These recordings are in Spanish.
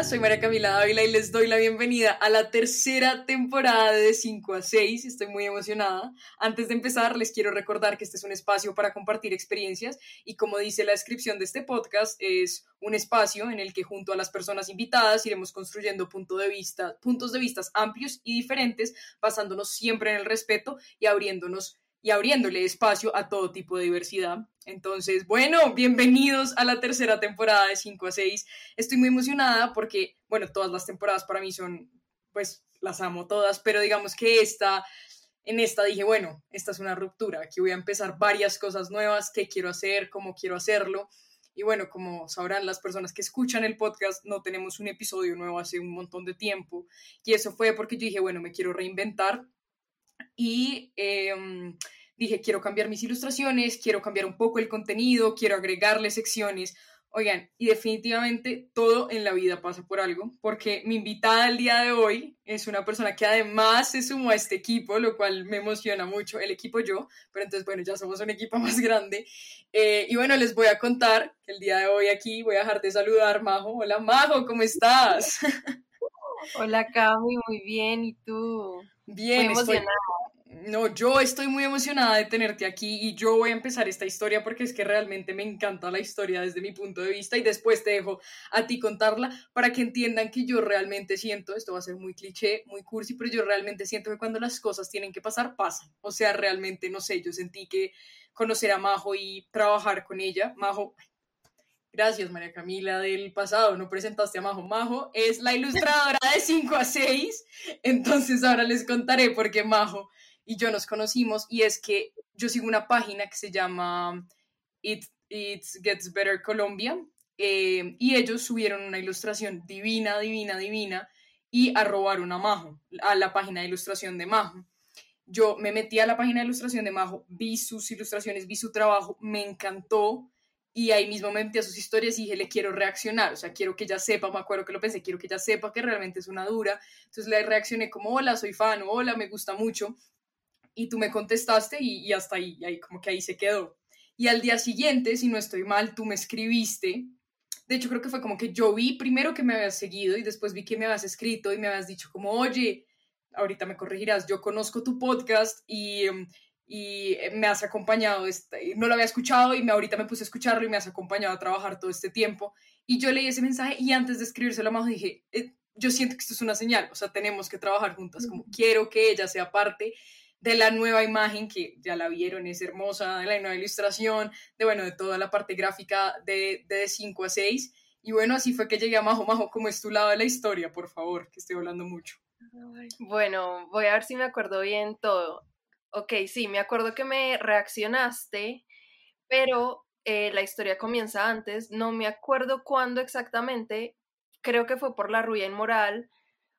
Soy María Camila Dávila y les doy la bienvenida a la tercera temporada de 5 a 6. Estoy muy emocionada. Antes de empezar, les quiero recordar que este es un espacio para compartir experiencias y como dice la descripción de este podcast, es un espacio en el que junto a las personas invitadas iremos construyendo punto de vista, puntos de vista amplios y diferentes, basándonos siempre en el respeto y abriéndonos y abriéndole espacio a todo tipo de diversidad. Entonces, bueno, bienvenidos a la tercera temporada de 5 a 6. Estoy muy emocionada porque, bueno, todas las temporadas para mí son, pues, las amo todas, pero digamos que esta, en esta dije, bueno, esta es una ruptura, aquí voy a empezar varias cosas nuevas, qué quiero hacer, cómo quiero hacerlo. Y bueno, como sabrán las personas que escuchan el podcast, no tenemos un episodio nuevo hace un montón de tiempo. Y eso fue porque yo dije, bueno, me quiero reinventar y em, dije, quiero cambiar mis ilustraciones, quiero cambiar un poco el contenido, quiero agregarle secciones. Oigan, y definitivamente todo en la vida pasa por algo, porque mi invitada el día de hoy es una persona que además se sumó a este equipo, lo cual me emociona mucho, el equipo yo, pero entonces, bueno, ya somos un equipo más grande. Eh, y bueno, les voy a contar que el día de hoy aquí voy a dejar de saludar, Majo. Hola, Majo, ¿cómo estás? Hola, Cami, muy bien, ¿y tú? Bien, emocionada. No, yo estoy muy emocionada de tenerte aquí y yo voy a empezar esta historia porque es que realmente me encanta la historia desde mi punto de vista y después te dejo a ti contarla para que entiendan que yo realmente siento, esto va a ser muy cliché, muy cursi, pero yo realmente siento que cuando las cosas tienen que pasar, pasan. O sea, realmente, no sé, yo sentí que conocer a Majo y trabajar con ella, Majo, Gracias, María Camila del pasado. No presentaste a Majo. Majo es la ilustradora de 5 a 6. Entonces ahora les contaré por qué Majo y yo nos conocimos. Y es que yo sigo una página que se llama It, Gets Better Colombia. Eh, y ellos subieron una ilustración divina, divina, divina. Y arrobaron a Majo, a la página de ilustración de Majo. Yo me metí a la página de ilustración de Majo, vi sus ilustraciones, vi su trabajo, me encantó y ahí mismo me metí a sus historias y dije, le quiero reaccionar, o sea, quiero que ella sepa, me acuerdo que lo pensé, quiero que ella sepa que realmente es una dura. Entonces le reaccioné como, hola, soy fan, hola, me gusta mucho. Y tú me contestaste y, y hasta ahí, y ahí como que ahí se quedó. Y al día siguiente, si no estoy mal, tú me escribiste. De hecho, creo que fue como que yo vi primero que me habías seguido y después vi que me habías escrito y me habías dicho como, oye, ahorita me corregirás, yo conozco tu podcast y em, y eh, me has acompañado, este, no lo había escuchado y me, ahorita me puse a escucharlo y me has acompañado a trabajar todo este tiempo. Y yo leí ese mensaje y antes de escribírselo a Majo dije, eh, yo siento que esto es una señal, o sea, tenemos que trabajar juntas, como quiero que ella sea parte de la nueva imagen que ya la vieron, es hermosa, de la nueva ilustración, de bueno, de toda la parte gráfica de, de 5 a 6. Y bueno, así fue que llegué a Majo. Majo, ¿cómo es tu lado de la historia, por favor? Que estoy hablando mucho. Bueno, voy a ver si me acuerdo bien todo. Ok, sí, me acuerdo que me reaccionaste, pero eh, la historia comienza antes. No me acuerdo cuándo exactamente. Creo que fue por la ruya inmoral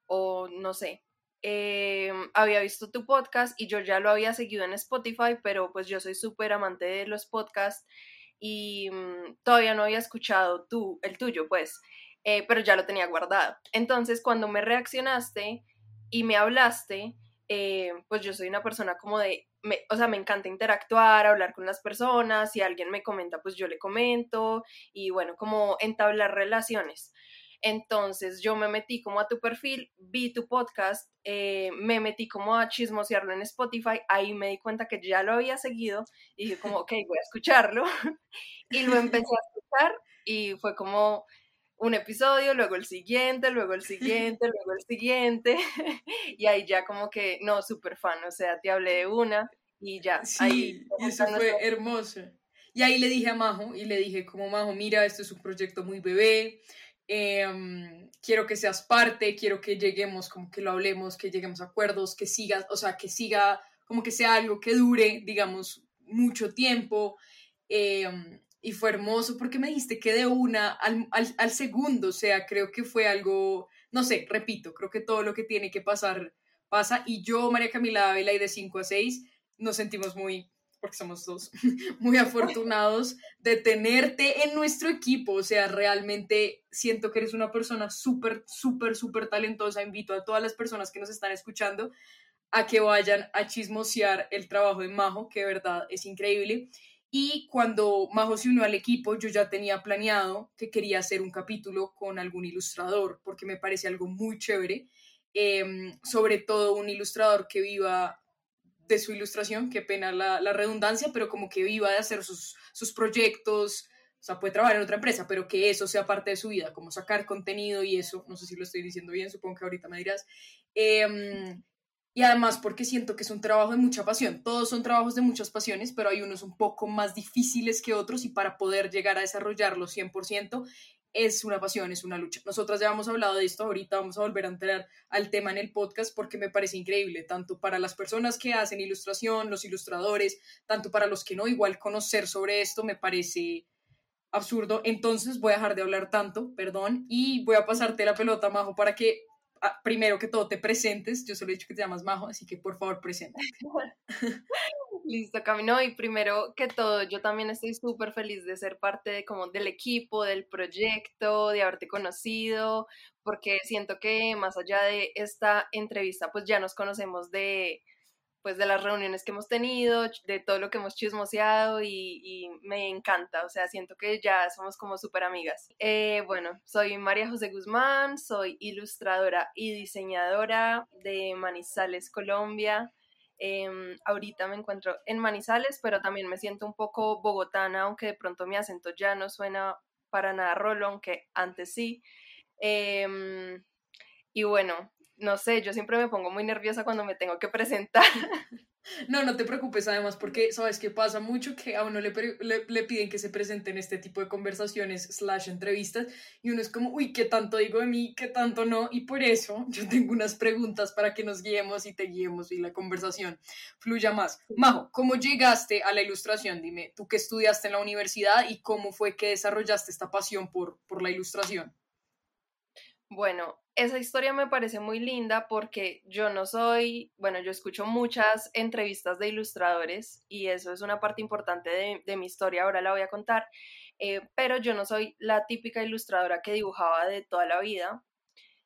o no sé. Em, había visto tu podcast y yo ya lo había seguido en Spotify, pero pues yo soy súper amante de los podcasts y mm, todavía no había escuchado tú, el tuyo, pues, eh, pero ya lo tenía guardado. Entonces, cuando me reaccionaste y me hablaste, eh, pues yo soy una persona como de, o sea, me encanta interactuar, hablar con las personas, si alguien me comenta, pues yo le comento y bueno, como entablar relaciones. Entonces yo me metí como a tu perfil, vi tu podcast, eh, me metí como a chismosearlo en Spotify, ahí me di cuenta que ya lo había seguido y dije como, ok, voy a escucharlo y lo empecé a escuchar y fue como, un episodio, luego el siguiente, luego el siguiente, luego el siguiente, y ahí ya como que, no, súper fan, o sea, te hablé de una y ya. Sí, ahí, y eso fue hermoso. Y ahí le dije a Majo, y le dije como, Majo, mira, esto es un proyecto muy bebé, em, quiero que seas parte, quiero que lleguemos, como que lo hablemos, que lleguemos a acuerdos, que siga, o sea, que siga, como que sea algo que dure, digamos, mucho tiempo. Eh, y fue hermoso porque me dijiste que de una al, al, segundo, o sea, creo que fue algo, no sé, repito, creo que todo lo que tiene que pasar pasa y yo, María Camila Ávila y de 5 a 6 nos sentimos muy, porque somos dos, muy afortunados de tenerte en nuestro equipo, o sea, realmente siento que eres una persona súper, súper, súper talentosa, invito a todas las personas que nos están escuchando a que vayan a chismosear el trabajo de Majo, que de verdad es increíble. Y cuando Majo se unió al equipo, yo ya tenía planeado que quería hacer un capítulo con algún ilustrador, porque me parece algo muy chévere, em, sobre todo un ilustrador que viva de su ilustración, qué pena la, redundancia, pero como que viva de hacer sus, sus proyectos, o sea, puede trabajar en otra empresa, pero que eso sea parte de su vida, como sacar contenido y eso, no sé si lo estoy diciendo bien, supongo que ahorita me dirás. Eh, y además porque siento que es un trabajo de mucha pasión. Todos son trabajos de muchas pasiones, pero hay unos un poco más difíciles que otros y para poder llegar a desarrollarlos 100% es una pasión, es una lucha. Nosotras ya hemos hablado de esto, ahorita vamos a volver a entrar al tema en el podcast porque me parece increíble, tanto para las personas que hacen ilustración, los ilustradores, tanto para los que no, igual conocer sobre esto me parece absurdo. Entonces voy a dejar de hablar tanto, perdón, y voy a pasarte la pelota, Majo, para que primero que todo te presentes. Yo solo he dicho que te llamas Majo, así que por favor, preséntate. Listo, Camino. Y primero que todo, yo también estoy súper feliz de ser parte como del equipo, del proyecto, de haberte conocido, porque siento que más allá de esta entrevista, pues ya nos conocemos de, pues de las reuniones que hemos tenido, de todo lo que hemos chismoseado y, me encanta, o sea, siento que ya somos como súper amigas. Eh, bueno, soy María José Guzmán, soy ilustradora y diseñadora de Manizales, Colombia. Em, ahorita me encuentro en Manizales, pero también me siento un poco bogotana, aunque de pronto mi acento ya no suena para nada rolo, aunque antes sí. Em, y bueno, no sé, yo siempre me pongo muy nerviosa cuando me tengo que presentar. No, no te preocupes además porque sabes que pasa mucho que a uno le, le, piden que se presente en este tipo de conversaciones slash entrevistas y uno es como, uy, ¿qué tanto digo de mí? ¿Qué tanto no? Y por eso yo tengo unas preguntas para que nos guiemos y te guiemos y la conversación fluya más. Majo, ¿cómo llegaste a la ilustración? Dime, tú que estudiaste en la universidad y cómo fue que desarrollaste esta pasión por, por la ilustración. Bueno, esa historia me parece muy linda porque yo no soy, bueno, yo escucho muchas entrevistas de ilustradores y eso es una parte importante de, mi historia, ahora la voy a contar, eh, pero yo no soy la típica ilustradora que dibujaba de toda la vida,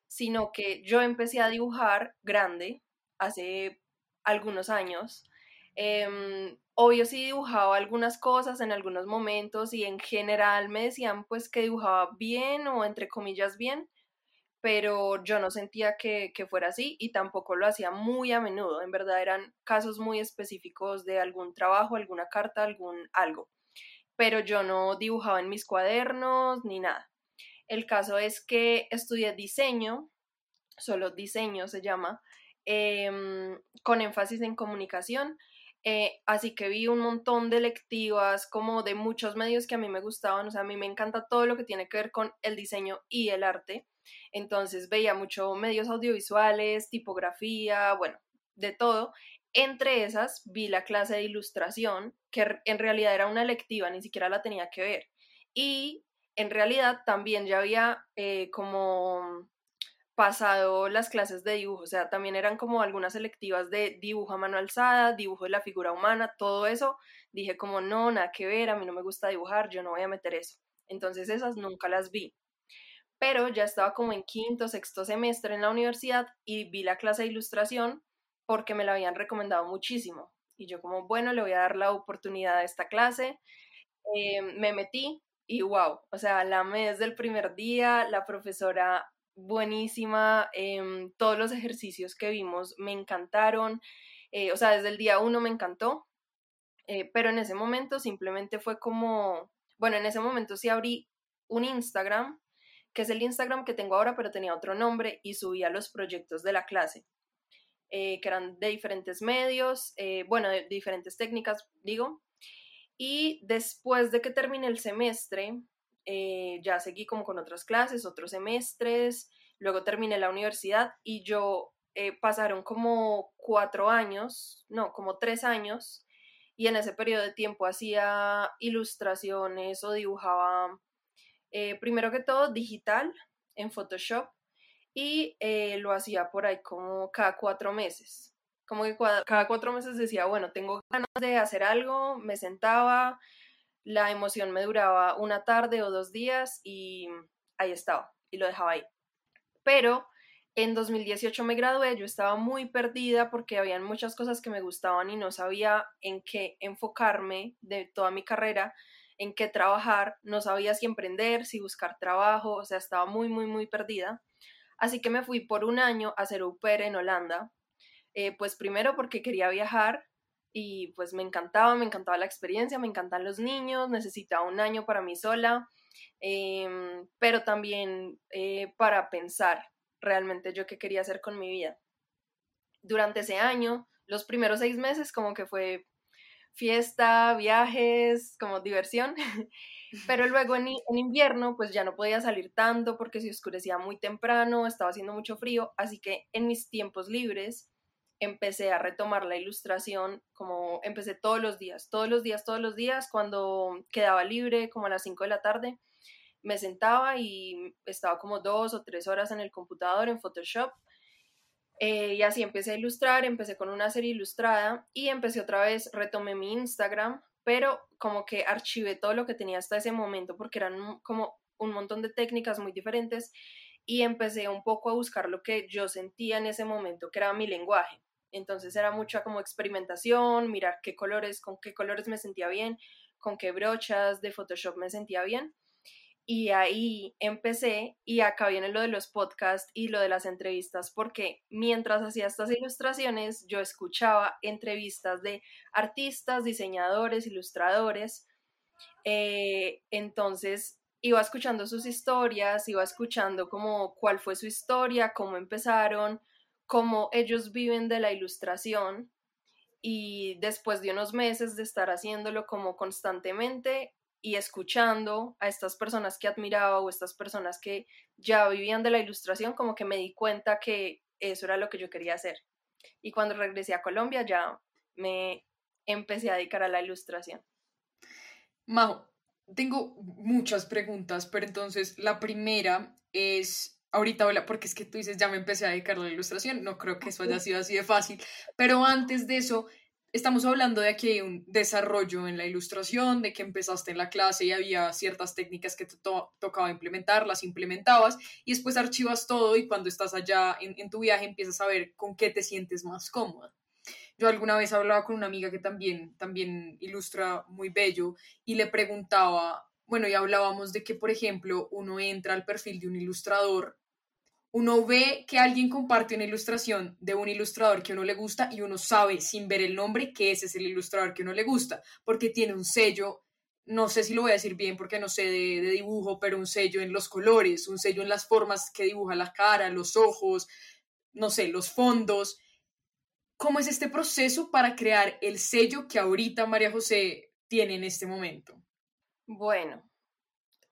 sino que yo empecé a dibujar grande hace algunos años. Em, obvio sí dibujaba algunas cosas en algunos momentos y en general me decían pues que dibujaba bien o entre comillas bien, pero yo no sentía que, fuera así y tampoco lo hacía muy a menudo. En verdad eran casos muy específicos de algún trabajo, alguna carta, algún algo. Pero yo no dibujaba en mis cuadernos ni nada. El caso es que estudié diseño, solo diseño se llama, em, con énfasis en comunicación. Eh, así que vi un montón de lectivas como de muchos medios que a mí me gustaban. O sea, a mí me encanta todo lo que tiene que ver con el diseño y el arte. Entonces veía mucho medios audiovisuales, tipografía, bueno, de todo. Entre esas vi la clase de ilustración, que en realidad era una lectiva, ni siquiera la tenía que ver. Y en realidad también ya había eh, como pasado las clases de dibujo, o sea, también eran como algunas selectivas de dibujo a mano alzada, dibujo de la figura humana, todo eso. Dije como, no, nada que ver, a mí no me gusta dibujar, yo no voy a meter eso. Entonces esas nunca las vi pero ya estaba como en quinto, sexto semestre en la universidad y vi la clase de ilustración porque me la habían recomendado muchísimo. Y yo como, bueno, le voy a dar la oportunidad a esta clase. Eh, me metí y wow, o sea, la amé desde el primer día, la profesora buenísima, em, todos los ejercicios que vimos me encantaron, eh, o sea, desde el día uno me encantó, eh, pero en ese momento simplemente fue como, bueno, en ese momento sí abrí un Instagram que es el Instagram que tengo ahora, pero tenía otro nombre y subía los proyectos de la clase, eh, que eran de diferentes medios, eh, bueno, de, diferentes técnicas, digo. Y después de que terminé el semestre, eh, ya seguí como con otras clases, otros semestres, luego terminé la universidad y yo pasaron como cuatro años, no, como tres años, y en ese periodo de tiempo hacía ilustraciones o dibujaba eh, primero que todo digital en Photoshop y eh, lo hacía por ahí como cada cuatro meses. Como que cada cuatro meses decía, bueno, tengo ganas de hacer algo, me sentaba, la emoción me duraba una tarde o dos días y ahí estaba y lo dejaba ahí. Pero En 2018 me gradué, yo estaba muy perdida porque habían muchas cosas que me gustaban y no sabía en qué enfocarme de toda mi carrera, en qué trabajar, no sabía si emprender, si buscar trabajo, o sea, estaba muy, muy, muy perdida. Así que me fui por un año a hacer au en Holanda, eh, pues primero porque quería viajar y pues me encantaba, me encantaba la experiencia, me encantan los niños, necesitaba un año para mí sola, em, pero también eh, para pensar realmente yo qué quería hacer con mi vida. Durante ese año, los primeros seis meses como que fue fiesta, viajes, como diversión, pero luego en, en, invierno pues ya no podía salir tanto porque se oscurecía muy temprano, estaba haciendo mucho frío, así que en mis tiempos libres empecé a retomar la ilustración, como empecé todos los días, todos los días, todos los días, cuando quedaba libre, como a las 5 de la tarde, me sentaba y estaba como dos o tres horas en el computador, en Photoshop, eh, y así empecé a ilustrar, empecé con una serie ilustrada y empecé otra vez, retomé mi Instagram, pero como que archivé todo lo que tenía hasta ese momento porque eran como un montón de técnicas muy diferentes y empecé un poco a buscar lo que yo sentía en ese momento, que era mi lenguaje. Entonces era mucha como experimentación, mirar qué colores, con qué colores me sentía bien, con qué brochas de Photoshop me sentía bien. Y ahí empecé y acá viene lo de los podcasts y lo de las entrevistas, porque mientras hacía estas ilustraciones, yo escuchaba entrevistas de artistas, diseñadores, ilustradores. Eh, entonces iba escuchando sus historias, iba escuchando como cuál fue su historia, cómo empezaron, cómo ellos viven de la ilustración y después de unos meses de estar haciéndolo como constantemente y escuchando a estas personas que admiraba o estas personas que ya vivían de la ilustración, como que me di cuenta que eso era lo que yo quería hacer. Y cuando regresé a Colombia ya me empecé a dedicar a la ilustración. Majo, tengo muchas preguntas, pero entonces la primera es ahorita hola, porque es que tú dices, ya me empecé a dedicar a la ilustración, no creo que eso haya sido así de fácil, pero antes de eso, estamos hablando de que hay un desarrollo en la ilustración, de que empezaste en la clase y había ciertas técnicas que te tocaba implementar, las implementabas y después archivas todo y cuando estás allá en, en tu viaje empiezas a ver con qué te sientes más cómoda. Yo alguna vez hablaba con una amiga que también, también ilustra muy bello y le preguntaba bueno, y hablábamos de que, por ejemplo, uno entra al perfil de un ilustrador, uno ve que alguien comparte una ilustración de un ilustrador que uno le gusta y uno sabe sin ver el nombre que ese es el ilustrador que uno le gusta, porque tiene un sello, no sé si lo voy a decir bien porque no sé de, de dibujo, pero un sello en los colores, un sello en las formas que dibuja la cara, los ojos, no sé, los fondos. ¿Cómo es este proceso para crear el sello que ahorita María José tiene en este momento? Bueno,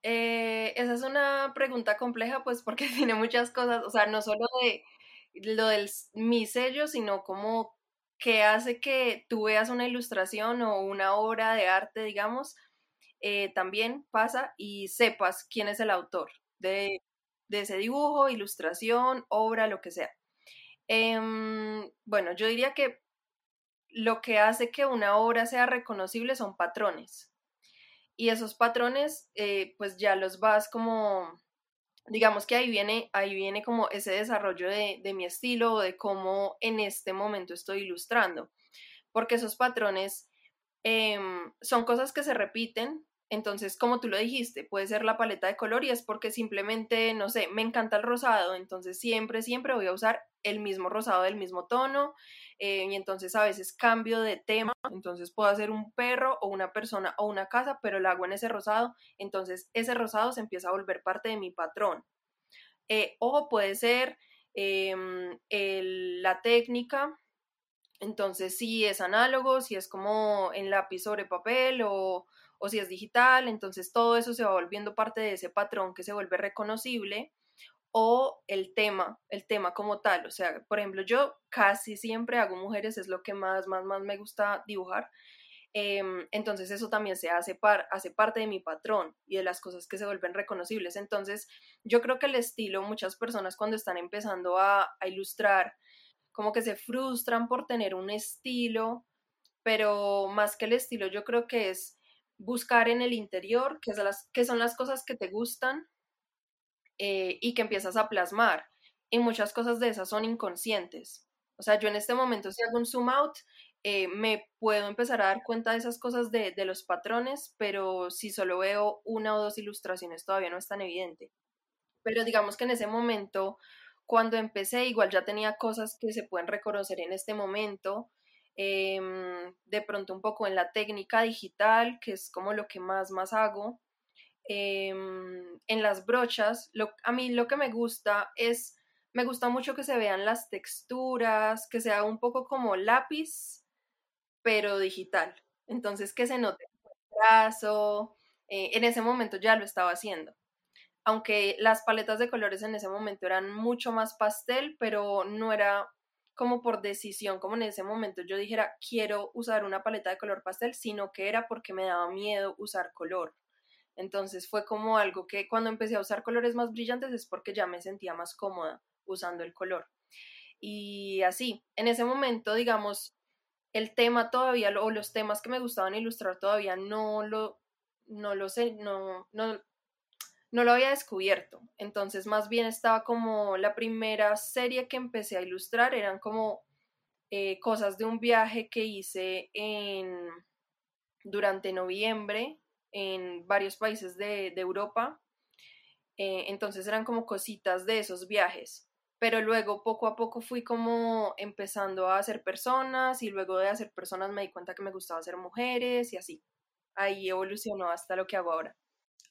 eh, esa es una pregunta compleja, pues porque tiene muchas cosas, o sea, no solo de lo del mi sello, sino como que hace que tú veas una ilustración o una obra de arte, digamos, eh, también pasa y sepas quién es el autor de, de ese dibujo, ilustración, obra, lo que sea. Em, bueno, yo diría que lo que hace que una obra sea reconocible son patrones y esos patrones eh, pues ya los vas como, digamos que ahí viene, ahí viene como ese desarrollo de, de mi estilo o de cómo en este momento estoy ilustrando, porque esos patrones em, son cosas que se repiten, entonces, como tú lo dijiste, puede ser la paleta de color y es porque simplemente, no sé, me encanta el rosado, entonces siempre, siempre voy a usar el mismo rosado del mismo tono eh, y entonces a veces cambio de tema, entonces puedo hacer un perro o una persona o una casa, pero lo hago en ese rosado, entonces ese rosado se empieza a volver parte de mi patrón. Eh, o puede ser em, la técnica, entonces si es análogo, si es como en lápiz sobre papel o, o si es digital, entonces todo eso se va volviendo parte de ese patrón que se vuelve reconocible o el tema, el tema como tal. O sea, por ejemplo, yo casi siempre hago mujeres, es lo que más, más, más me gusta dibujar. Em, entonces eso también se hace, par, hace parte de mi patrón y de las cosas que se vuelven reconocibles. Entonces yo creo que el estilo, muchas personas cuando están empezando a, a ilustrar, como que se frustran por tener un estilo, pero más que el estilo, yo creo que es buscar en el interior, que son las cosas que te gustan, eh, y que empiezas a plasmar. y muchas cosas de esas son inconscientes. O sea, yo en este momento si hago un zoom out, eh, me puedo empezar a dar cuenta de esas cosas de, de, los patrones, pero si solo veo una o dos ilustraciones todavía no es tan evidente. Pero digamos que en ese momento, cuando empecé, igual ya tenía cosas que se pueden reconocer en este momento. Em, de pronto un poco en la técnica digital, que es como lo que más, más hago. Em, en las brochas, a mí lo que me gusta es me gusta mucho que se vean las texturas, que sea un poco como lápiz, pero digital. Entonces, que se note el brazo. Eh, en ese momento ya lo estaba haciendo. Aunque las paletas de colores en ese momento eran mucho más pastel, pero no era como por decisión, como en ese momento yo dijera, quiero usar una paleta de color pastel, sino que era porque me daba miedo usar color. Entonces fue como algo que cuando empecé a usar colores más brillantes es porque ya me sentía más cómoda usando el color. Y así, en ese momento, digamos, el tema todavía, o los temas que me gustaban ilustrar todavía no lo, no lo sé, no, no, no lo había descubierto. Entonces, más bien estaba como la primera serie que empecé a ilustrar, eran como eh, cosas de un viaje que hice en, durante noviembre en varios países de, Europa. Eh, entonces eran como cositas de esos viajes pero luego poco a poco fui como empezando a hacer personas y luego de hacer personas me di cuenta que me gustaba hacer mujeres y así. Ahí evolucionó hasta lo que hago ahora.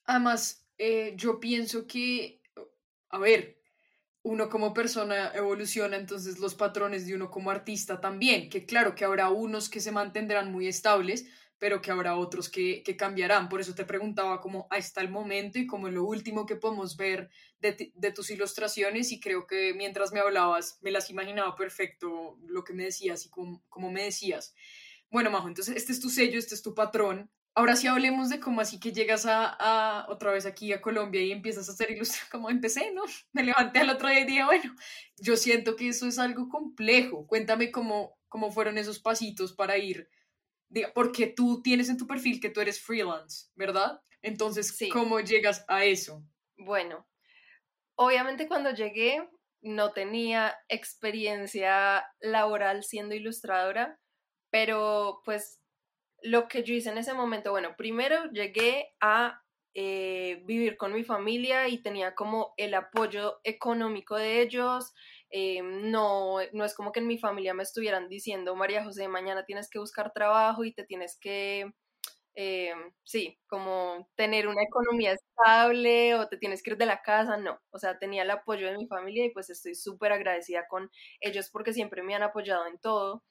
Además, eh, yo pienso que, a ver, uno como persona evoluciona, entonces los patrones de uno como artista también, que claro que habrá unos que se mantendrán muy estables, pero que habrá otros que, cambiarán. Por eso te preguntaba cómo hasta el momento y como lo último que podemos ver de, tus ilustraciones y creo que mientras me hablabas me las imaginaba perfecto lo que me decías y cómo, me decías. Bueno, Majo, entonces este es tu sello, este es tu patrón. Ahora sí hablemos de cómo así que llegas a, otra vez aquí a Colombia y empiezas a hacer ilustración como empecé, ¿no? Me levanté al otro día y dije, bueno, yo siento que eso es algo complejo. Cuéntame cómo, cómo fueron esos pasitos para ir porque tú tienes en tu perfil que tú eres freelance, ¿verdad? Entonces, ¿cómo llegas a eso? Bueno, obviamente cuando llegué no tenía experiencia laboral siendo ilustradora, pero pues lo que yo hice en ese momento, bueno, primero llegué a eh, vivir con mi familia y tenía como el apoyo económico de ellos, eh, no, no es como que en mi familia me estuvieran diciendo, María José, mañana tienes que buscar trabajo y te tienes que, eh, sí, como tener una economía estable o te tienes que ir de la casa, no, o sea, tenía el apoyo de mi familia y pues estoy súper agradecida con ellos porque siempre me han apoyado en todo.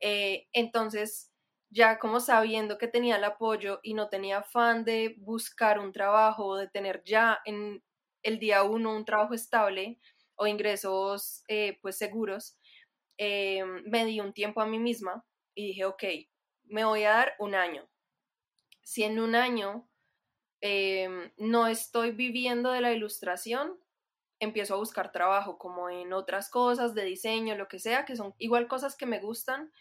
Entonces, ya como sabiendo que tenía el apoyo y no tenía afán de buscar un trabajo o de tener ya en el día uno un trabajo estable, o ingresos eh, pues seguros, eh, me di un tiempo a mí misma y dije, ok, me voy a dar un año. Si en un año em, no estoy viviendo de la ilustración, empiezo a buscar trabajo como en otras cosas de diseño, lo que sea, que son igual cosas que me gustan.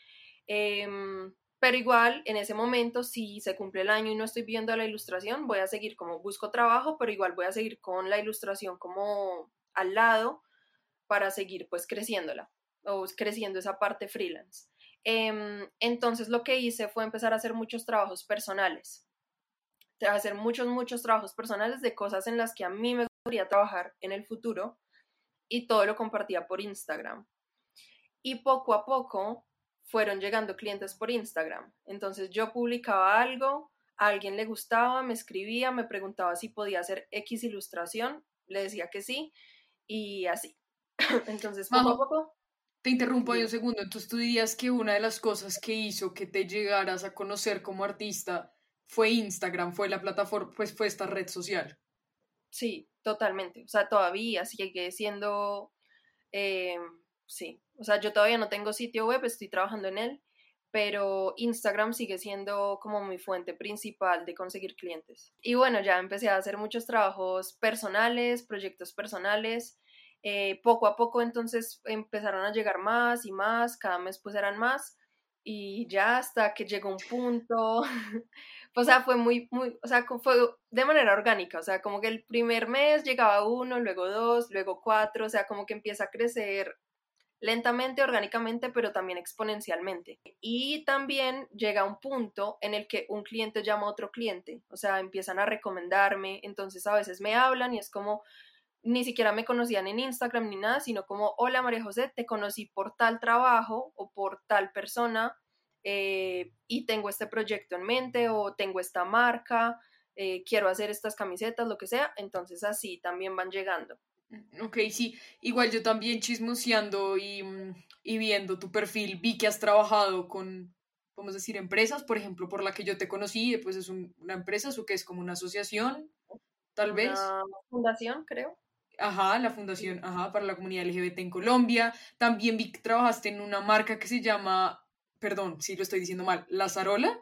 Pero igual en ese momento, si se cumple el año y no estoy viendo la ilustración, voy a seguir como busco trabajo, pero igual voy a seguir con la ilustración como al lado para seguir pues creciéndola o creciendo esa parte freelance. Em, entonces lo que hice fue empezar a hacer muchos trabajos personales, hacer muchos, muchos trabajos personales de cosas en las que a mí me gustaría trabajar en el futuro y todo lo compartía por Instagram. Y poco a poco fueron llegando clientes por Instagram. Entonces yo publicaba algo, a alguien le gustaba, me escribía, me preguntaba si podía hacer X ilustración, le decía que sí y así. Entonces, poco a poco. Te interrumpo ahí un segundo. Entonces, tú dirías que una de las cosas que hizo que te llegaras a conocer como artista fue Instagram, fue la plataforma, pues fue esta red social. Sí, totalmente. O sea, todavía sigue siendo. Eh, sí. O sea, yo todavía no tengo sitio web, estoy trabajando en él, pero Instagram sigue siendo como mi fuente principal de conseguir clientes. Y bueno, ya empecé a hacer muchos trabajos personales, proyectos personales. Eh, poco a poco entonces empezaron a llegar más y más, cada mes pues eran más y ya hasta que llegó un punto, o sea, fue muy, muy, o sea, fue de manera orgánica, o sea, como que el primer mes llegaba uno, luego dos, luego cuatro, o sea, como que empieza a crecer lentamente, orgánicamente, pero también exponencialmente. Y también llega un punto en el que un cliente llama a otro cliente, o sea, empiezan a recomendarme, entonces a veces me hablan y es como, ni siquiera me conocían en Instagram ni nada, sino como, hola María José, te conocí por tal trabajo o por tal persona eh, y tengo este proyecto en mente o tengo esta marca, eh, quiero hacer estas camisetas, lo que sea, entonces así también van llegando. Ok, sí, igual yo también chismoseando y, mm, y viendo tu perfil, vi que has trabajado con, vamos a decir, empresas, por ejemplo, por la que yo te conocí, pues es una empresa, eso que es como una asociación, tal vez. Fundación, creo. Ajá, la fundación, ajá, para la comunidad LGBT en Colombia. También vi que trabajaste en una marca que se llama, perdón, si lo estoy diciendo mal, Lazarola.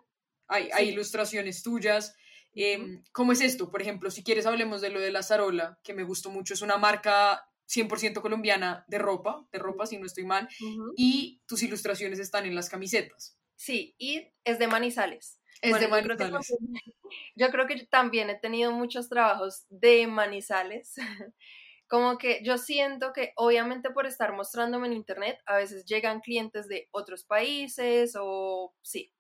Hay, hay ilustraciones tuyas. Em, ¿Cómo es esto? Por ejemplo, si quieres hablemos de lo de la Zarola, que me gustó mucho, es una marca 100% colombiana de ropa, de ropa si no estoy mal, y tus ilustraciones están en las camisetas. Sí, y es de Manizales. Es de Manizales. Yo creo, que, también he tenido muchos trabajos de Manizales. Como que yo siento que obviamente por estar mostrándome en internet, a veces llegan clientes de otros países o sí,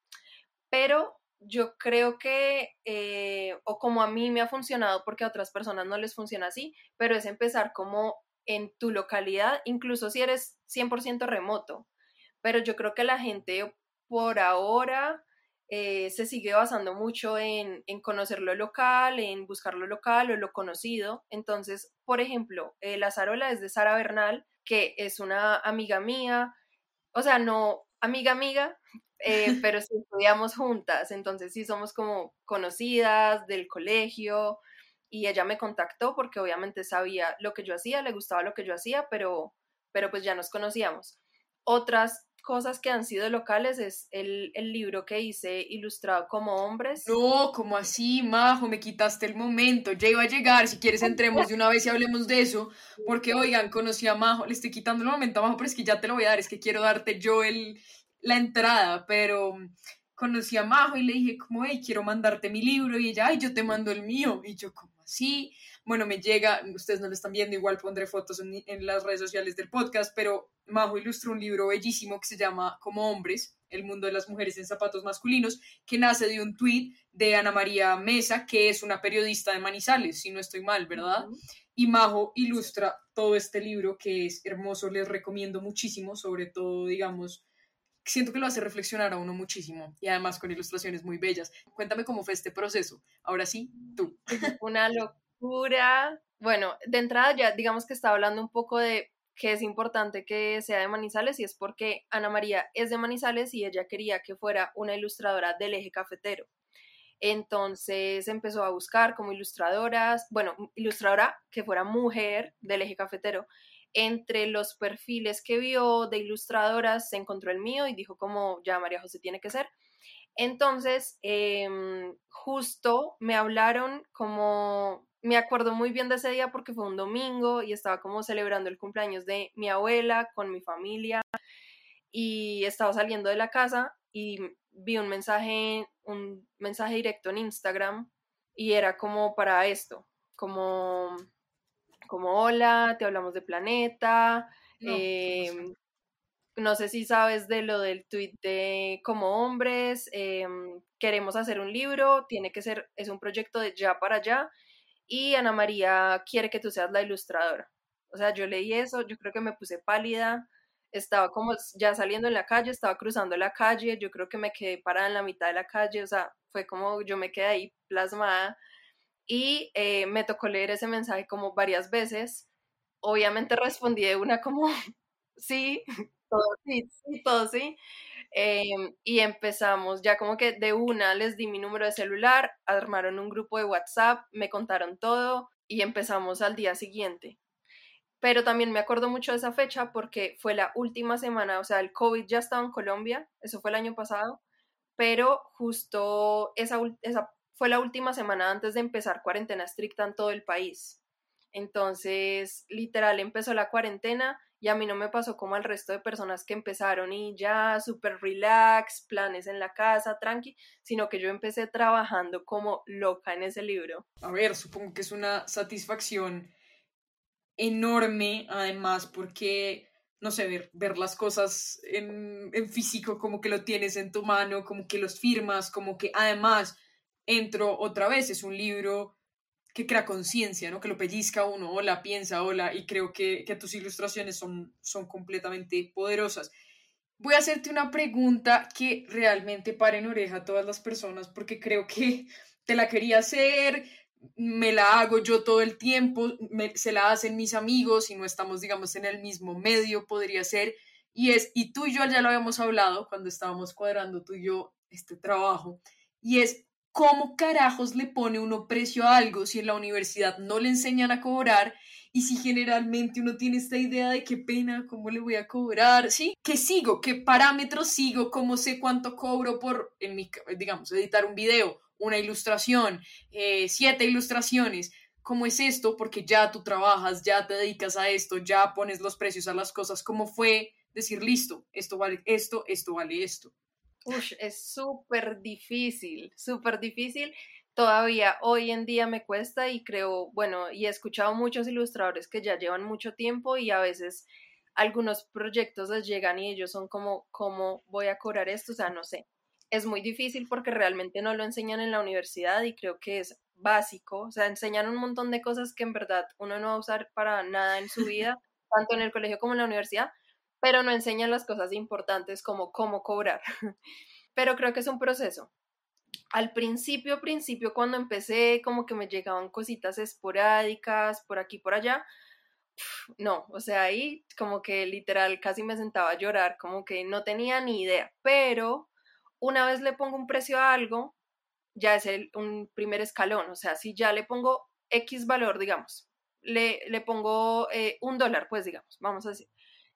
pero yo creo que, eh, o como a mí me ha funcionado, porque a otras personas no les funciona así, pero es empezar como en tu localidad, incluso si eres 100% remoto. Pero yo creo que la gente por ahora eh, se sigue basando mucho en, en, conocer lo local, en buscar lo local o lo conocido. Entonces, por ejemplo, eh, la Zarola es de Sara Bernal, que es una amiga mía, o sea, no amiga amiga, eh, pero sí estudiamos juntas, entonces sí somos como conocidas del colegio y ella me contactó porque obviamente sabía lo que yo hacía, le gustaba lo que yo hacía, pero, pero pues ya nos conocíamos. Otras cosas que han sido locales es el, el, libro que hice ilustrado como hombres. No, como así, Majo, me quitaste el momento. Ya iba a llegar, si quieres entremos de una vez y hablemos de eso, porque oigan, conocí a Majo, le estoy quitando el momento a Majo, pero es que ya te lo voy a dar, es que quiero darte yo el, la entrada, pero conocí a Majo y le dije como, hey, quiero mandarte mi libro y ella, ay, yo te mando el mío. Y yo, como así? Bueno, me llega, ustedes no lo están viendo, igual pondré fotos en, en las redes sociales del podcast, pero Majo ilustró un libro bellísimo que se llama Como hombres, el mundo de las mujeres en zapatos masculinos, que nace de un tuit de Ana María Mesa, que es una periodista de Manizales, si no estoy mal, ¿verdad? Y Majo ilustra todo este libro que es hermoso, les recomiendo muchísimo, sobre todo, digamos, siento que lo hace reflexionar a uno muchísimo y además con ilustraciones muy bellas. Cuéntame cómo fue este proceso. Ahora sí, tú. Una locura. Bueno, de entrada ya digamos que estaba hablando un poco de que es importante que sea de Manizales y es porque Ana María es de Manizales y ella quería que fuera una ilustradora del eje cafetero. Entonces empezó a buscar como ilustradoras, bueno, ilustradora que fuera mujer del eje cafetero entre los perfiles que vio de ilustradoras se encontró el mío y dijo como ya María José tiene que ser. Entonces, em, justo me hablaron como, me acuerdo muy bien de ese día porque fue un domingo y estaba como celebrando el cumpleaños de mi abuela con mi familia y estaba saliendo de la casa y vi un mensaje, un mensaje directo en Instagram y era como para esto, como como hola, te hablamos de planeta. No, em, no sé si sabes de lo del tweet de como hombres, em, queremos hacer un libro, tiene que ser, es un proyecto de ya para allá y Ana María quiere que tú seas la ilustradora. O sea, yo leí eso, yo creo que me puse pálida, estaba como ya saliendo en la calle, estaba cruzando la calle, yo creo que me quedé parada en la mitad de la calle, o sea, fue como yo me quedé ahí plasmada y eh, me tocó leer ese mensaje como varias veces. Obviamente respondí de una como, sí, todo sí, sí, todo sí. Em, y empezamos ya como que de una les di mi número de celular, armaron un grupo de WhatsApp, me contaron todo y empezamos al día siguiente. Pero también me acuerdo mucho de esa fecha porque fue la última semana, o sea, el COVID ya estaba en Colombia, eso fue el año pasado, pero justo esa, esa fue la última semana antes de empezar cuarentena estricta en todo el país. Entonces, literal, empezó la cuarentena y a mí no me pasó como al resto de personas que empezaron y ya súper relax, planes en la casa, tranqui, sino que yo empecé trabajando como loca en ese libro. A ver, supongo que es una satisfacción enorme, además, porque, no sé, ver, las cosas en físico, como que lo tienes en tu mano, como que los firmas, como que además entro otra vez, es un libro que crea conciencia, ¿no? Que lo pellizca uno, hola, piensa, hola, y creo que, que tus ilustraciones son, son completamente poderosas. Voy a hacerte una pregunta que realmente pare en oreja a todas las personas, porque creo que te la quería hacer, me la hago yo todo el tiempo, se la hacen mis amigos y no estamos, digamos, en el mismo medio, podría ser, y es, y tú y yo ya lo habíamos hablado cuando estábamos cuadrando tú y yo este trabajo, y es ¿cómo carajos le pone uno precio a algo si en la universidad no le enseñan a cobrar? Y si generalmente uno tiene esta idea de qué pena, cómo le voy a cobrar, ¿sí? ¿Qué sigo? ¿Qué parámetros sigo? ¿Cómo sé cuánto cobro por, en mi, digamos, editar un video, una ilustración, eh, siete ilustraciones? ¿Cómo es esto? Porque ya tú trabajas, ya te dedicas a esto, ya pones los precios a las cosas. ¿Cómo fue decir, listo, esto vale esto, esto vale esto? Ush, es súper difícil, súper difícil. Todavía hoy en día me cuesta y creo, bueno, y he escuchado muchos ilustradores que ya llevan mucho tiempo y a veces algunos proyectos les llegan y ellos son como, ¿cómo voy a cobrar esto? O sea, no sé. Es muy difícil porque realmente no lo enseñan en la universidad y creo que es básico. O sea, enseñan un montón de cosas que en verdad uno no va a usar para nada en su vida, tanto en el colegio como en la universidad, pero no enseñan las cosas importantes como cómo cobrar. pero creo que es un proceso. Al principio, principio, cuando empecé, como que me llegaban cositas esporádicas por aquí, por allá. No, o sea, ahí como que literal casi me sentaba a llorar, como que no tenía ni idea, pero una vez le pongo un precio a algo, ya es el, un primer escalón, o sea, si ya le pongo X valor, digamos, le, le pongo eh, un dólar, pues digamos, vamos a decir,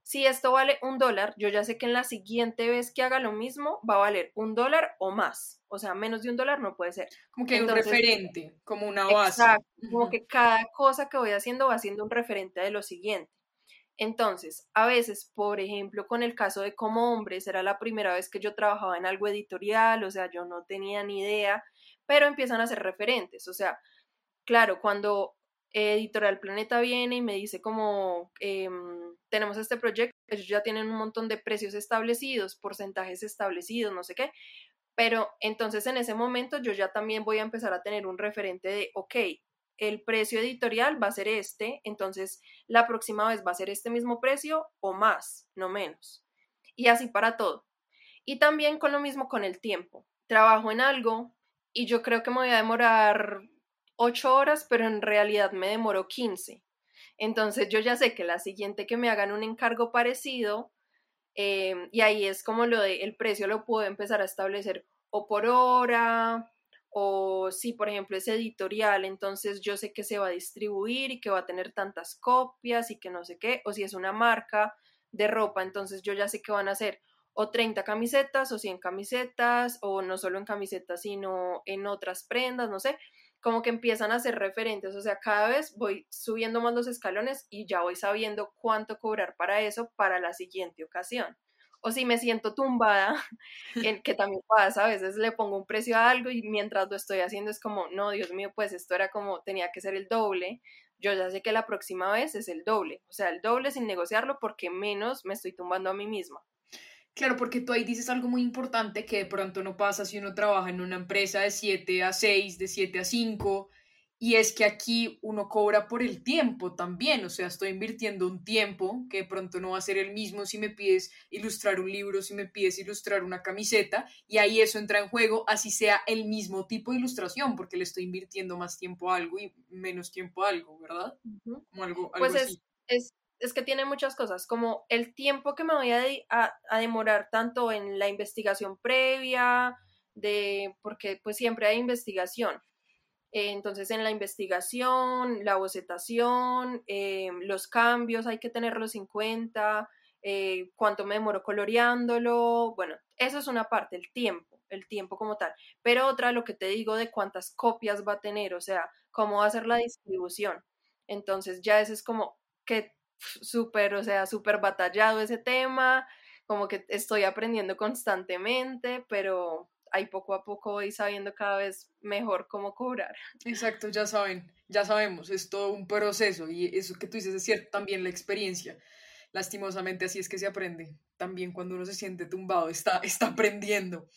si esto vale un dólar, yo ya sé que en la siguiente vez que haga lo mismo va a valer un dólar o más. O sea, menos de un dólar no puede ser. Como que un referente, como una base. Exacto, como que cada cosa que voy haciendo va siendo un referente de lo siguiente. Entonces, a veces, por ejemplo, con el caso de como hombres, era la primera vez que yo trabajaba en algo editorial, o sea, yo no tenía ni idea, pero empiezan a ser referentes. O sea, claro, cuando Editorial Planeta viene y me dice como em, tenemos este proyecto, ellos ya tienen un montón de precios establecidos, porcentajes establecidos, no sé qué, pero entonces en ese momento yo ya también voy a empezar a tener un referente de, ok, el precio editorial va a ser este, entonces la próxima vez va a ser este mismo precio o más, no menos. Y así para todo. Y también con lo mismo con el tiempo. Trabajo en algo y yo creo que me voy a demorar 8 horas, pero en realidad me demoró 15. Entonces yo ya sé que la siguiente que me hagan un encargo parecido, em, y ahí es como lo de el precio lo puedo empezar a establecer o por hora, o si por ejemplo es editorial, entonces yo sé que se va a distribuir y que va a tener tantas copias y que no sé qué, o si es una marca de ropa, entonces yo ya sé que van a ser o 30 camisetas o 100 camisetas, o no solo en camisetas, sino en otras prendas, no sé como que empiezan a ser referentes, o sea, cada vez voy subiendo más los escalones y ya voy sabiendo cuánto cobrar para eso para la siguiente ocasión. O si me siento tumbada, en que también pasa, a veces le pongo un precio a algo y mientras lo estoy haciendo es como, no, Dios mío, pues esto era como, tenía que ser el doble, yo ya sé que la próxima vez es el doble, o sea, el doble sin negociarlo porque menos me estoy tumbando a mí misma. Claro, porque tú ahí dices algo muy importante que de pronto no pasa si uno trabaja en una empresa de 7 a 6, de 7 a 5, y es que aquí uno cobra por el tiempo también, o sea, estoy invirtiendo un tiempo que de pronto no va a ser el mismo si me pides ilustrar un libro, si me pides ilustrar una camiseta, y ahí eso entra en juego, así sea el mismo tipo de ilustración, porque le estoy invirtiendo más tiempo a algo y menos tiempo a algo, ¿verdad? Como algo, pues es, es es que tiene muchas cosas, como el tiempo que me voy a, demorar tanto en la investigación previa, de, porque pues siempre hay investigación. entonces en la investigación, la bocetación, eh, los cambios hay que tenerlos en cuenta, eh, cuánto me demoro coloreándolo, bueno, eso es una parte, el tiempo, el tiempo como tal. Pero otra, lo que te digo de cuántas copias va a tener, o sea, cómo va a ser la distribución Entonces ya ese es como que súper, o sea, súper batallado ese tema, como que estoy aprendiendo constantemente, pero ahí poco a poco voy sabiendo cada vez mejor cómo cobrar. Exacto, ya saben, ya sabemos, es todo un proceso y eso que tú dices es cierto, también la experiencia. Lastimosamente así es que se aprende. También cuando uno se siente tumbado, está, está aprendiendo.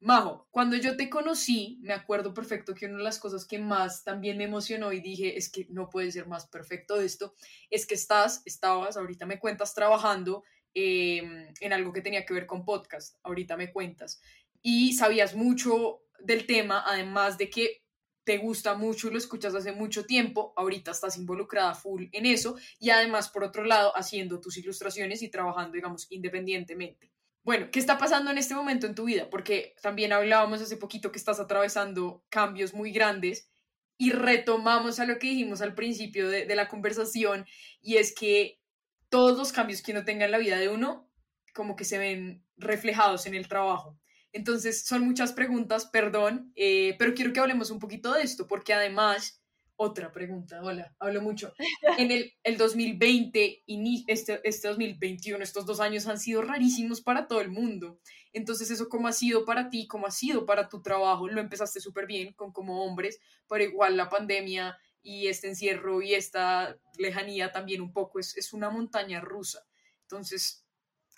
Majo, cuando yo te conocí, me acuerdo perfecto que una de las cosas que más también me emocionó y dije, es que no puede ser más perfecto esto, es que estás, estabas, ahorita me cuentas trabajando em, en algo que tenía que ver con podcast, ahorita me cuentas, y sabías mucho del tema, además de que te gusta mucho y lo escuchas hace mucho tiempo, ahorita estás involucrada full en eso y además por otro lado haciendo tus ilustraciones y trabajando, digamos, independientemente. Bueno, ¿qué está pasando en este momento en tu vida? Porque también hablábamos hace poquito que estás atravesando cambios muy grandes y retomamos a lo que dijimos al principio de, la conversación y es que todos los cambios que uno tenga en la vida de uno como que se ven reflejados en el trabajo. Entonces son muchas preguntas, perdón, eh, pero quiero que hablemos un poquito de esto porque además otra pregunta, hola, hablo mucho. En el, el 2020 y este, este 2021, estos dos años han sido rarísimos para todo el mundo. Entonces, ¿eso cómo ha sido para ti? ¿Cómo ha sido para tu trabajo? Lo empezaste súper bien con como hombres, pero igual la pandemia y este encierro y esta lejanía también un poco es, es una montaña rusa. Entonces,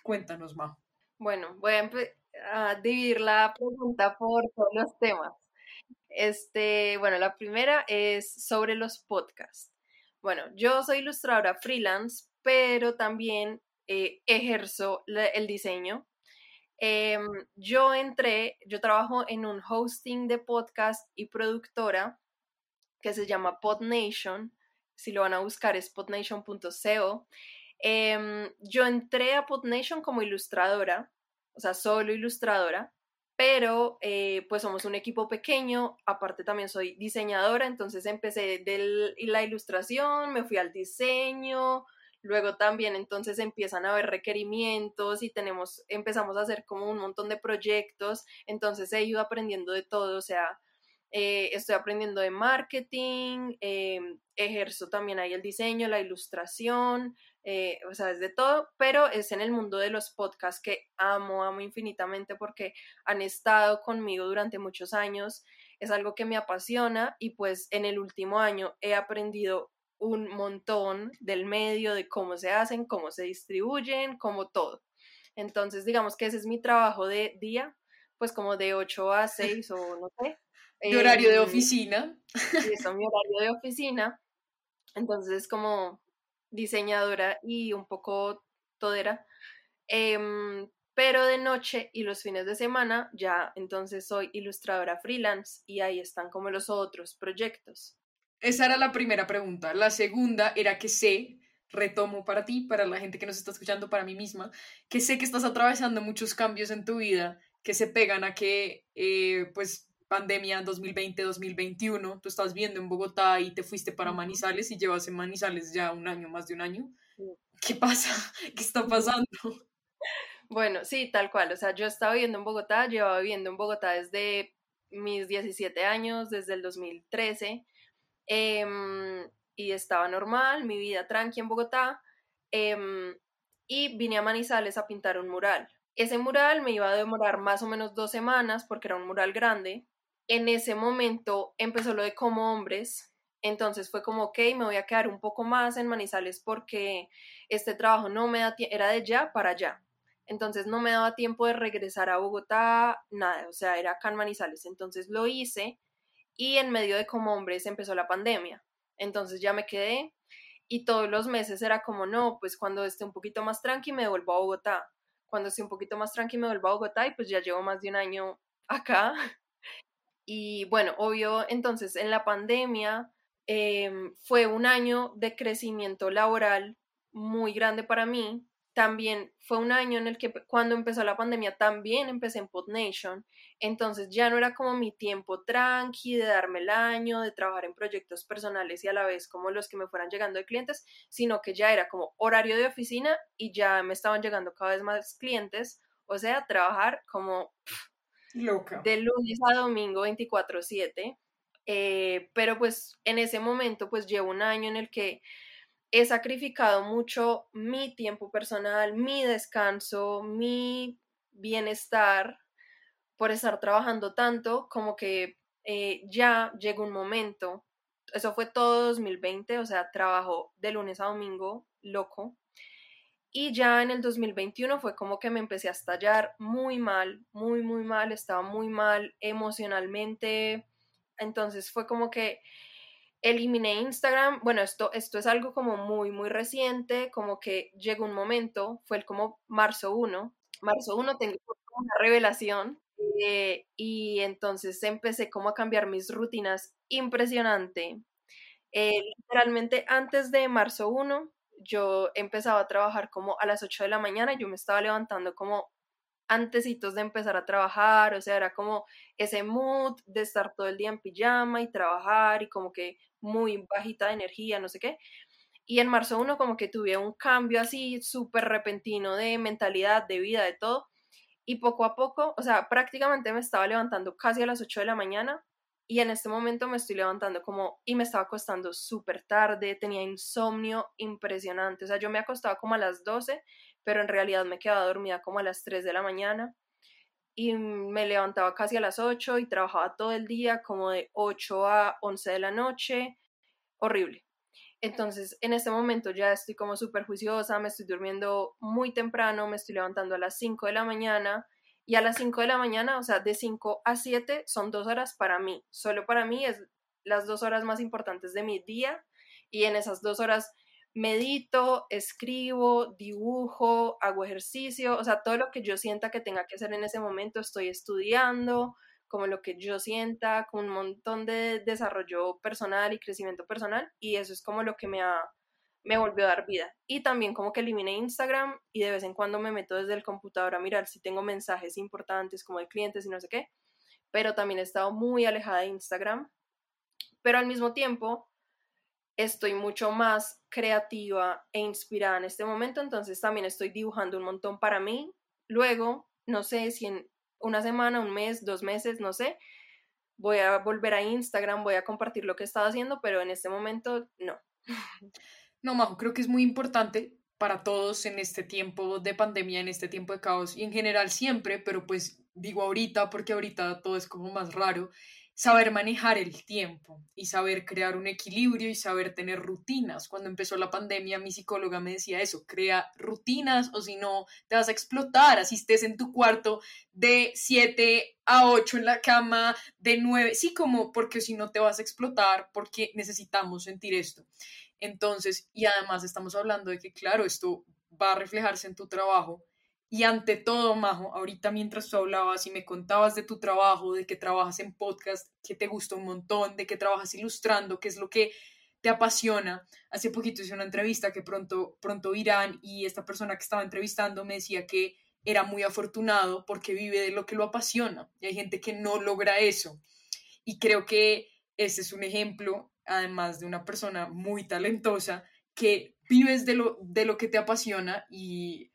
cuéntanos, Ma. Bueno, voy a, a dividir la pregunta por todos los temas. Este, bueno, la primera es sobre los podcasts. Bueno, yo soy ilustradora freelance, pero también eh, ejerzo el diseño. Em, yo entré, yo trabajo en un hosting de podcast y productora que se llama PodNation. Si lo van a buscar es podnation.co. Em, yo entré a PodNation como ilustradora, o sea, solo ilustradora pero eh, pues somos un equipo pequeño, aparte también soy diseñadora, entonces empecé de la ilustración, me fui al diseño, luego también entonces empiezan a haber requerimientos y tenemos, empezamos a hacer como un montón de proyectos, entonces he ido aprendiendo de todo, o sea, eh, estoy aprendiendo de marketing, em, ejerzo también ahí el diseño, la ilustración, eh, o sea, es de todo, pero es en el mundo de los podcasts que amo, amo infinitamente porque han estado conmigo durante muchos años, es algo que me apasiona y pues en el último año he aprendido un montón del medio, de cómo se hacen, cómo se distribuyen, como todo. Entonces, digamos que ese es mi trabajo de día, pues como de 8 a 6 o no sé. De horario de em, oficina. Sí, es mi horario de oficina. Entonces, como diseñadora y un poco todera. Em, pero de noche y los fines de semana ya entonces soy ilustradora freelance y ahí están como los otros proyectos. Esa era la primera pregunta. La segunda era que sé, retomo para ti, para la gente que nos está escuchando, para mí misma, que sé que estás atravesando muchos cambios en tu vida que se pegan a que eh, pues pandemia 2020-2021, tú estás viendo en Bogotá y te fuiste para Manizales y llevas en Manizales ya un año, más de un año. ¿Qué pasa? ¿Qué está pasando? Bueno, sí, tal cual. O sea, yo estaba viviendo en Bogotá, llevaba viviendo en Bogotá desde mis 17 años, desde el 2013, em, y estaba normal, mi vida tranqui en Bogotá, em, y vine a Manizales a pintar un mural. Ese mural me iba a demorar más o menos dos semanas porque era un mural grande, en ese momento empezó lo de como hombres, entonces fue como, ok, me voy a quedar un poco más en Manizales porque este trabajo no me da era de ya para allá. Entonces no me daba tiempo de regresar a Bogotá, nada, o sea, era acá en Manizales. Entonces lo hice y en medio de como hombres empezó la pandemia. Entonces ya me quedé y todos los meses era como, no, pues cuando esté un poquito más tranqui me devuelvo a Bogotá. Cuando esté un poquito más tranqui me devuelvo a Bogotá y pues ya llevo más de un año acá y bueno, obvio, entonces en la pandemia em, fue un año de crecimiento laboral muy grande para mí. También fue un año en el que cuando empezó la pandemia también empecé en PodNation. Entonces ya no era como mi tiempo tranqui de darme el año, de trabajar en proyectos personales y a la vez como los que me fueran llegando de clientes, sino que ya era como horario de oficina y ya me estaban llegando cada vez más clientes. O sea, trabajar como Loca. De lunes a domingo 24/7. Eh, pero pues en ese momento pues llevo un año en el que he sacrificado mucho mi tiempo personal, mi descanso, mi bienestar por estar trabajando tanto, como que eh, ya llegó un momento, eso fue todo 2020, o sea, trabajo de lunes a domingo, loco, y ya en el 2021 fue como que me empecé a estallar muy mal, muy, muy mal, estaba muy mal emocionalmente. Entonces fue como que eliminé Instagram. Bueno, esto, esto es algo como muy, muy reciente, como que llegó un momento, fue el como marzo 1. Marzo 1 tengo una revelación eh, y entonces empecé como a cambiar mis rutinas impresionante. Eh, literalmente antes de marzo 1 yo empezaba a trabajar como a las 8 de la mañana, yo me estaba levantando como antecitos de empezar a trabajar, o sea, era como ese mood de estar todo el día en pijama y trabajar y como que muy bajita de energía, no sé qué. Y en marzo 1 como que tuve un cambio así súper repentino de mentalidad, de vida, de todo. Y poco a poco, o sea, prácticamente me estaba levantando casi a las 8 de la mañana y en este momento me estoy levantando como y me estaba acostando súper tarde, tenía insomnio impresionante, o sea, yo me acostaba como a las 12, pero en realidad me quedaba dormida como a las 3 de la mañana y me levantaba casi a las 8 y trabajaba todo el día como de 8 a 11 de la noche, horrible. Entonces, en este momento ya estoy como súper juiciosa, me estoy durmiendo muy temprano, me estoy levantando a las 5 de la mañana y a las 5 de la mañana, o sea, de 5 a 7 son dos horas para mí. Solo para mí es las dos horas más importantes de mi día. Y en esas dos horas medito, escribo, dibujo, hago ejercicio, o sea, todo lo que yo sienta que tenga que hacer en ese momento, estoy estudiando, como lo que yo sienta, con un montón de desarrollo personal y crecimiento personal, y eso es como lo que me ha me volvió a dar vida. Y también como que eliminé Instagram y de vez en cuando me meto desde el computador a mirar si tengo mensajes importantes como de clientes y no sé qué. Pero también he estado muy alejada de Instagram. Pero al mismo tiempo estoy mucho más creativa e inspirada en este momento, entonces también estoy dibujando un montón para mí. Luego, no sé si en una semana, un mes, dos meses, no sé, voy a volver a Instagram, voy a compartir lo que he estado haciendo, pero en este momento no. No, Majo, creo que es muy importante para todos en este tiempo de pandemia, en este tiempo de caos y en general siempre, pero pues digo ahorita porque ahorita todo es como más raro, saber manejar el tiempo y saber crear un equilibrio y saber tener rutinas. Cuando empezó la pandemia, mi psicóloga me decía eso, crea rutinas o si no, te vas a explotar, así estés en tu cuarto de 7 a 8 en la cama, de 9, sí, como porque si no te vas a explotar, porque necesitamos sentir esto. Entonces, y además estamos hablando de que, claro, esto va a reflejarse en tu trabajo. Y ante todo, Majo, ahorita mientras tú hablabas y me contabas de tu trabajo, de que trabajas en podcast, que te gusta un montón, de que trabajas ilustrando, que es lo que te apasiona. Hace poquito hice una entrevista que pronto, pronto irán y esta persona que estaba entrevistando me decía que era muy afortunado porque vive de lo que lo apasiona y hay gente que no logra eso. Y creo que ese es un ejemplo además de una persona muy talentosa, que vives de lo, de lo que te apasiona y,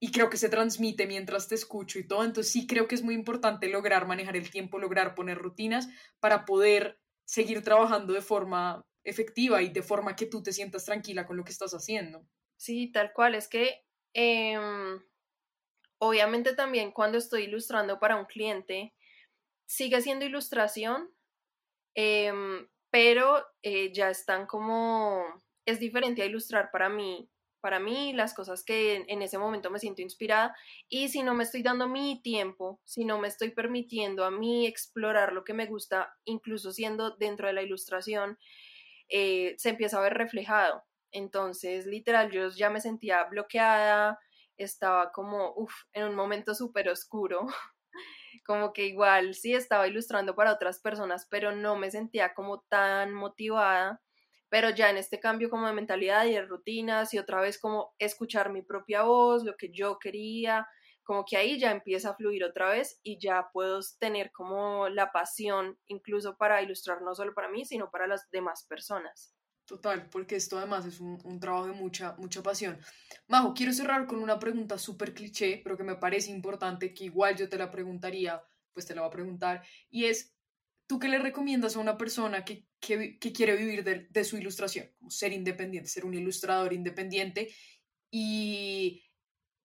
y creo que se transmite mientras te escucho y todo. Entonces sí creo que es muy importante lograr manejar el tiempo, lograr poner rutinas para poder seguir trabajando de forma efectiva y de forma que tú te sientas tranquila con lo que estás haciendo. Sí, tal cual. Es que em, obviamente también cuando estoy ilustrando para un cliente, sigue siendo ilustración, em, pero eh, ya están como, es diferente a ilustrar para mí, para mí las cosas que en, ese momento me siento inspirada y si no me estoy dando mi tiempo, si no me estoy permitiendo a mí explorar lo que me gusta, incluso siendo dentro de la ilustración, eh, se empieza a ver reflejado. Entonces, literal, yo ya me sentía bloqueada, estaba como, uff, en un momento súper oscuro como que igual sí estaba ilustrando para otras personas, pero no me sentía como tan motivada, pero ya en este cambio como de mentalidad y de rutinas y otra vez como escuchar mi propia voz, lo que yo quería, como que ahí ya empieza a fluir otra vez y ya puedo tener como la pasión incluso para ilustrar no solo para mí, sino para las demás personas. Total, porque esto además es un, un, trabajo de mucha, mucha pasión. Majo, quiero cerrar con una pregunta súper cliché, pero que me parece importante, que igual yo te la preguntaría, pues te la voy a preguntar, y es, ¿tú qué le recomiendas a una persona que, que, quiere vivir de, de, su ilustración? Ser independiente, ser un ilustrador independiente y,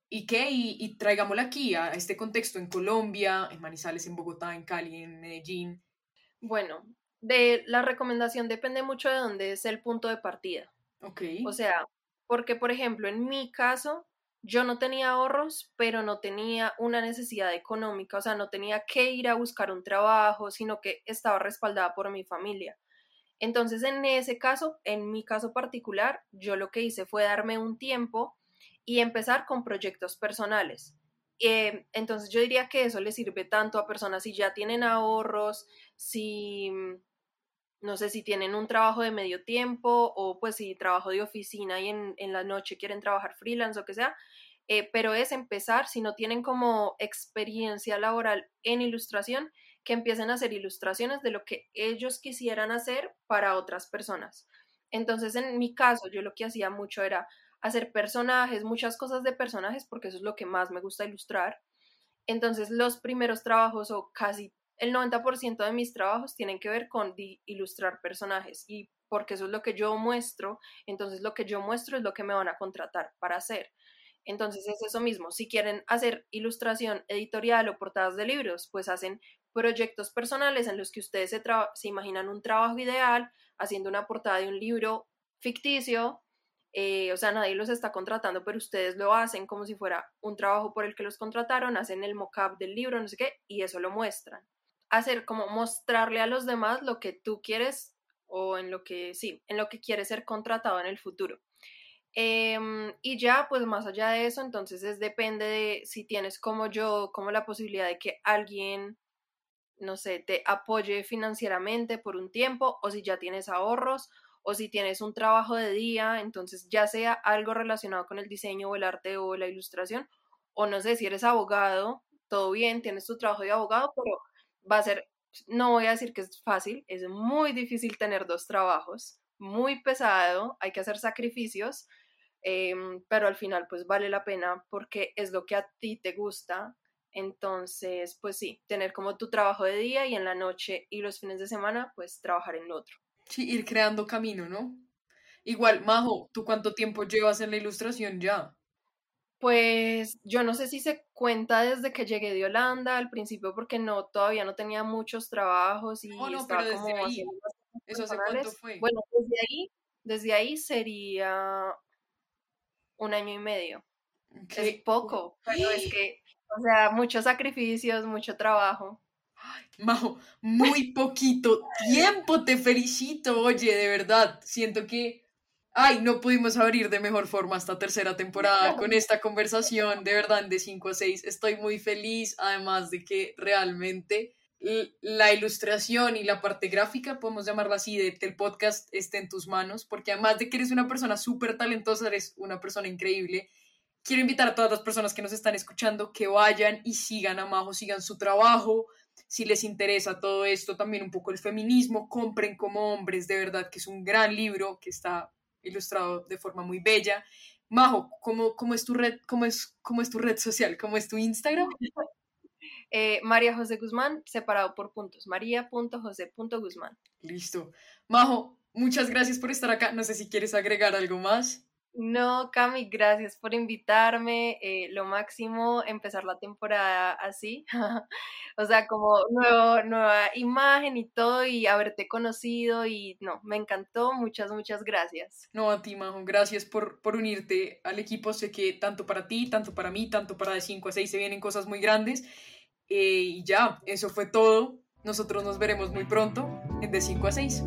y qué, y, y traigámosla aquí a este contexto en Colombia, en Manizales, en Bogotá, en Cali, en Medellín. Bueno, de la recomendación depende mucho de dónde es el punto de partida. Ok. O sea, porque por ejemplo, en mi caso, yo no tenía ahorros, pero no tenía una necesidad económica, o sea, no tenía que ir a buscar un trabajo, sino que estaba respaldada por mi familia. Entonces, en ese caso, en mi caso particular, yo lo que hice fue darme un tiempo y empezar con proyectos personales. Eh, entonces, yo diría que eso le sirve tanto a personas si ya tienen ahorros, si no sé si tienen un trabajo de medio tiempo o pues si trabajo de oficina y en, la noche quieren trabajar freelance o que sea, eh, pero es empezar, si no tienen como experiencia laboral en ilustración, que empiecen a hacer ilustraciones de lo que ellos quisieran hacer para otras personas. Entonces, en mi caso, yo lo que hacía mucho era hacer personajes, muchas cosas de personajes, porque eso es lo que más me gusta ilustrar. Entonces, los primeros trabajos o casi el 90% de mis trabajos tienen que ver con ilustrar personajes y porque eso es lo que yo muestro, entonces lo que yo muestro es lo que me van a contratar para hacer. Entonces es eso mismo, si quieren hacer ilustración editorial o portadas de libros, pues hacen proyectos personales en los que ustedes se, imaginan un trabajo ideal, haciendo una portada de un libro ficticio, eh, o sea, nadie los está contratando, pero ustedes lo hacen como si fuera un trabajo por el que los contrataron, hacen el mock-up del libro, no sé qué, y eso lo muestran hacer como mostrarle a los demás lo que tú quieres o en lo que sí, en lo que quieres ser contratado en el futuro. Em, y ya, pues más allá de eso, entonces es depende de si tienes como yo, como la posibilidad de que alguien, no sé, te apoye financieramente por un tiempo, o si ya tienes ahorros, o si tienes un trabajo de día, entonces ya sea algo relacionado con el diseño o el arte o la ilustración, o no sé, si eres abogado, todo bien, tienes tu trabajo de abogado, pero va a ser, no voy a decir que es fácil, es muy difícil tener dos trabajos, muy pesado, hay que hacer sacrificios, em, pero al final pues vale la pena porque es lo que a ti te gusta. Entonces, pues sí, tener como tu trabajo de día y en la noche y los fines de semana, pues trabajar en otro. Sí, ir creando camino, ¿no? Igual, Majo, ¿tú cuánto tiempo llevas en la ilustración ya? Pues yo no sé si se cuenta desde que llegué de Holanda al principio porque no todavía no tenía muchos trabajos y no, estaba pero como ahí. ¿Eso hace cuánto fue? Bueno, desde ahí, desde ahí sería un año y medio. Es poco, pero es que, o sea, muchos sacrificios, mucho trabajo. Majo, muy poquito tiempo, te felicito, oye, de verdad, siento que Ay, no pudimos abrir de mejor forma esta tercera temporada con esta conversación, de verdad, de 5 a 6. Estoy muy feliz, además de que realmente la ilustración y la parte gráfica, podemos llamarla así, del podcast esté en tus manos, porque además de que eres una persona súper talentosa, eres una persona increíble. Quiero invitar a todas las personas que nos están escuchando que vayan y sigan a Majo, sigan su trabajo. Si les interesa todo esto, también un poco el feminismo, compren como hombres, de verdad que es un gran libro que está ilustrado de forma muy bella. Majo, ¿cómo, cómo, es, tu red, cómo, es, ¿cómo es tu red social? ¿Cómo es tu Instagram? Eh, María José Guzmán, separado por puntos. María.josé.guzmán. Listo. Majo, muchas gracias por estar acá. No sé si quieres agregar algo más. No, Cami, gracias por invitarme. Eh, lo máximo, empezar la temporada así. o sea, como nuevo, nueva imagen y todo, y haberte conocido. Y no, me encantó. Muchas, muchas gracias. No, a ti, Majo. Gracias por, por unirte al equipo. Sé que tanto para ti, tanto para mí, tanto para de 5 a 6 se vienen cosas muy grandes. Eh, y ya, eso fue todo. Nosotros nos veremos muy pronto en de 5 a 6.